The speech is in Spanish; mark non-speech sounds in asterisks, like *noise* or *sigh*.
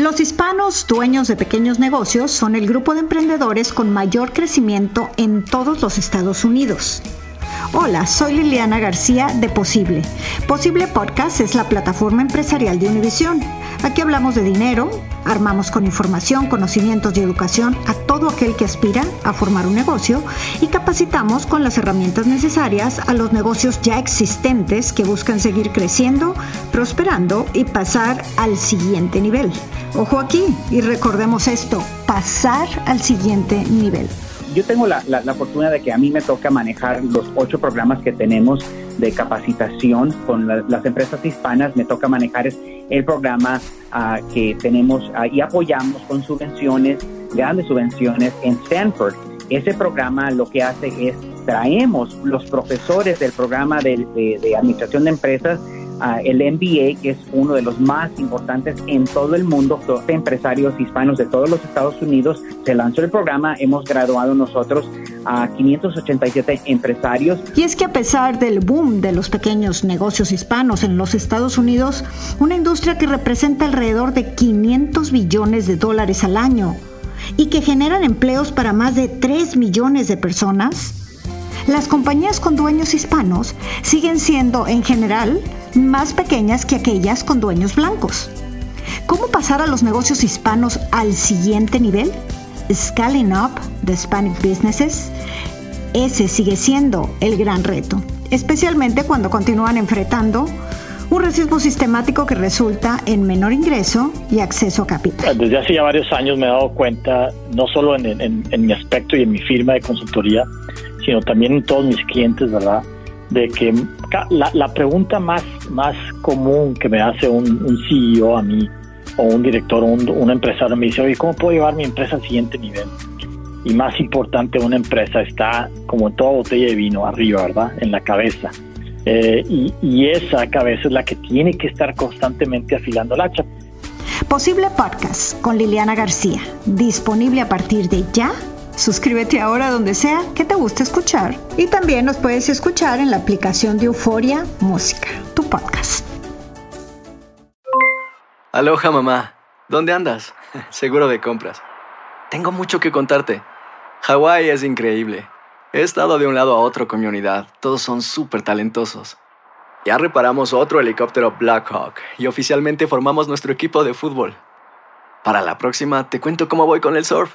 Los hispanos dueños de pequeños negocios son el grupo de emprendedores con mayor crecimiento en todos los Estados Unidos. Hola, soy Liliana García de Posible. Posible Podcast es la plataforma empresarial de Univisión. Aquí hablamos de dinero, armamos con información, conocimientos y educación a todo aquel que aspira a formar un negocio y capacitamos con las herramientas necesarias a los negocios ya existentes que buscan seguir creciendo, prosperando y pasar al siguiente nivel. Ojo aquí y recordemos esto, pasar al siguiente nivel yo tengo la, la, fortuna de que a mí me toca manejar los ocho programas que tenemos de capacitación con las empresas hispanas. Me toca manejar el programa ah, que tenemos ah, y apoyamos con subvenciones, grandes subvenciones en Stanford. Ese programa lo que hace es traemos los profesores del programa de, de administración de empresas el MBA, que es uno de los más importantes en todo el mundo, empresarios hispanos de todos los Estados Unidos, se lanzó el programa, hemos graduado nosotros a 587 empresarios. Y es que a pesar del boom de los pequeños negocios hispanos en los Estados Unidos, una industria que representa alrededor de 500 billones de dólares al año y que generan empleos para más de 3 millones de personas, las compañías con dueños hispanos siguen siendo en general más pequeñas que aquellas con dueños blancos. ¿Cómo pasar a los negocios hispanos al siguiente nivel? Scaling Up the Hispanic Businesses. Ese sigue siendo el gran reto, especialmente cuando continúan enfrentando un racismo sistemático que resulta en menor ingreso y acceso a capital. Desde hace ya varios años me he dado cuenta, no solo en, mi aspecto y en mi firma de consultoría, sino también en todos mis clientes, ¿verdad? De que la, pregunta más, más común que me hace un, CEO a mí, o un director, o un, un empresario, me dice, oye, ¿cómo puedo llevar mi empresa al siguiente nivel? Y más importante, una empresa está como en toda botella de vino, arriba, ¿verdad? En la cabeza. Eh, y, esa cabeza es la que tiene que estar constantemente afilando el hacha. Posible Podcast con Liliana García, disponible a partir de ya. Suscríbete ahora donde sea que te guste escuchar. Y también nos puedes escuchar en la aplicación de Euforia Música, tu podcast. Aloha mamá, ¿dónde andas? *laughs* Seguro de compras. Tengo mucho que contarte. Hawái es increíble. He estado de un lado a otro con mi unidad. Todos son súper talentosos. Ya reparamos otro helicóptero Blackhawk y oficialmente formamos nuestro equipo de fútbol. Para la próxima te cuento cómo voy con el surf